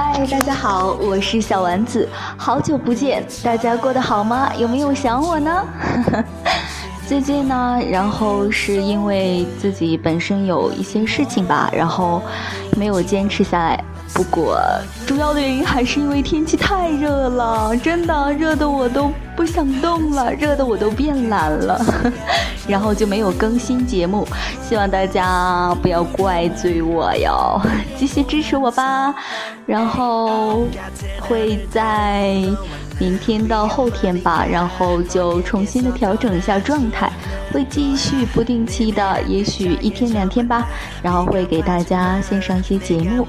嗨，大家好，我是小丸子，好久不见，大家过得好吗？有没有想我呢？最近呢，然后是因为自己本身有一些事情吧，然后没有坚持下来。不过，主要的原因还是因为天气太热了，真的热的我都不想动了，热的我都变懒了，然后就没有更新节目。希望大家不要怪罪我哟，继续支持我吧。然后会在。明天到后天吧，然后就重新的调整一下状态，会继续不定期的，也许一天两天吧，然后会给大家献上一些节目。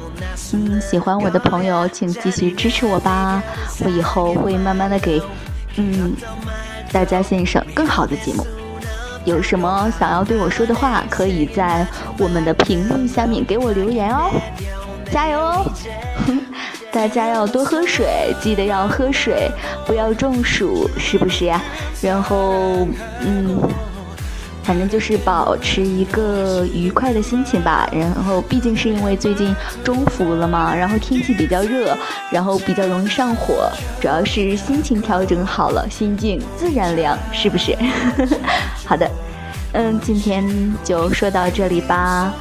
嗯，喜欢我的朋友请继续支持我吧，我以后会慢慢的给，嗯，大家欣赏更好的节目。有什么想要对我说的话，可以在我们的评论下面给我留言哦，加油哦！大家要多喝水，记得要喝水，不要中暑，是不是呀？然后，嗯，反正就是保持一个愉快的心情吧。然后，毕竟是因为最近中伏了嘛，然后天气比较热，然后比较容易上火。主要是心情调整好了，心境自然凉，是不是？好的，嗯，今天就说到这里吧，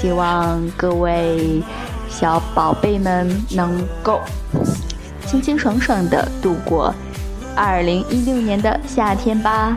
希望各位。小宝贝们能够清清爽爽的度过二零一六年的夏天吧。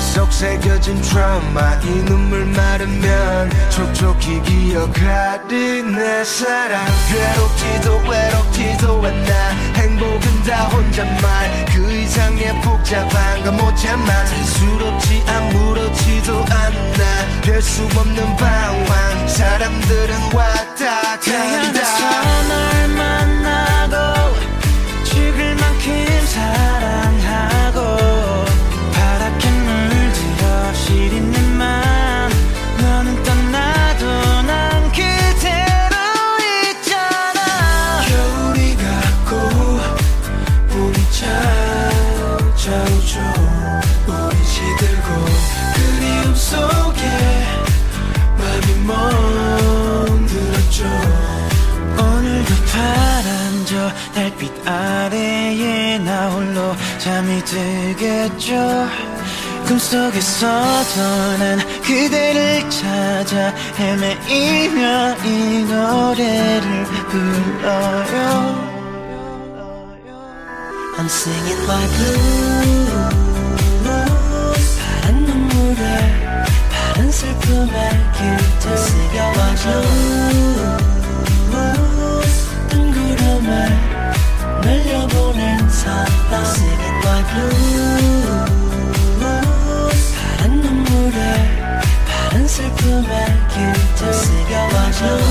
속 새겨진 트라우마. 이 눈물 마르면 촉촉히 기억하리. 내 사랑. 괴롭지도 외롭지도 않아. 행복은 다 혼잣말. 그 이상의 복잡한 건 못 참아. 스럽지 아무렇지도 않아. 될수 없는 방황. 사람들은 왔다 간다 잠이 들겠죠. 꿈속에서도 난 그대를 찾아 헤매이며 이 노래를 불러요. I'm singing my blues. 파란 눈물에 파란 슬픔에 길들 새겨와줘 no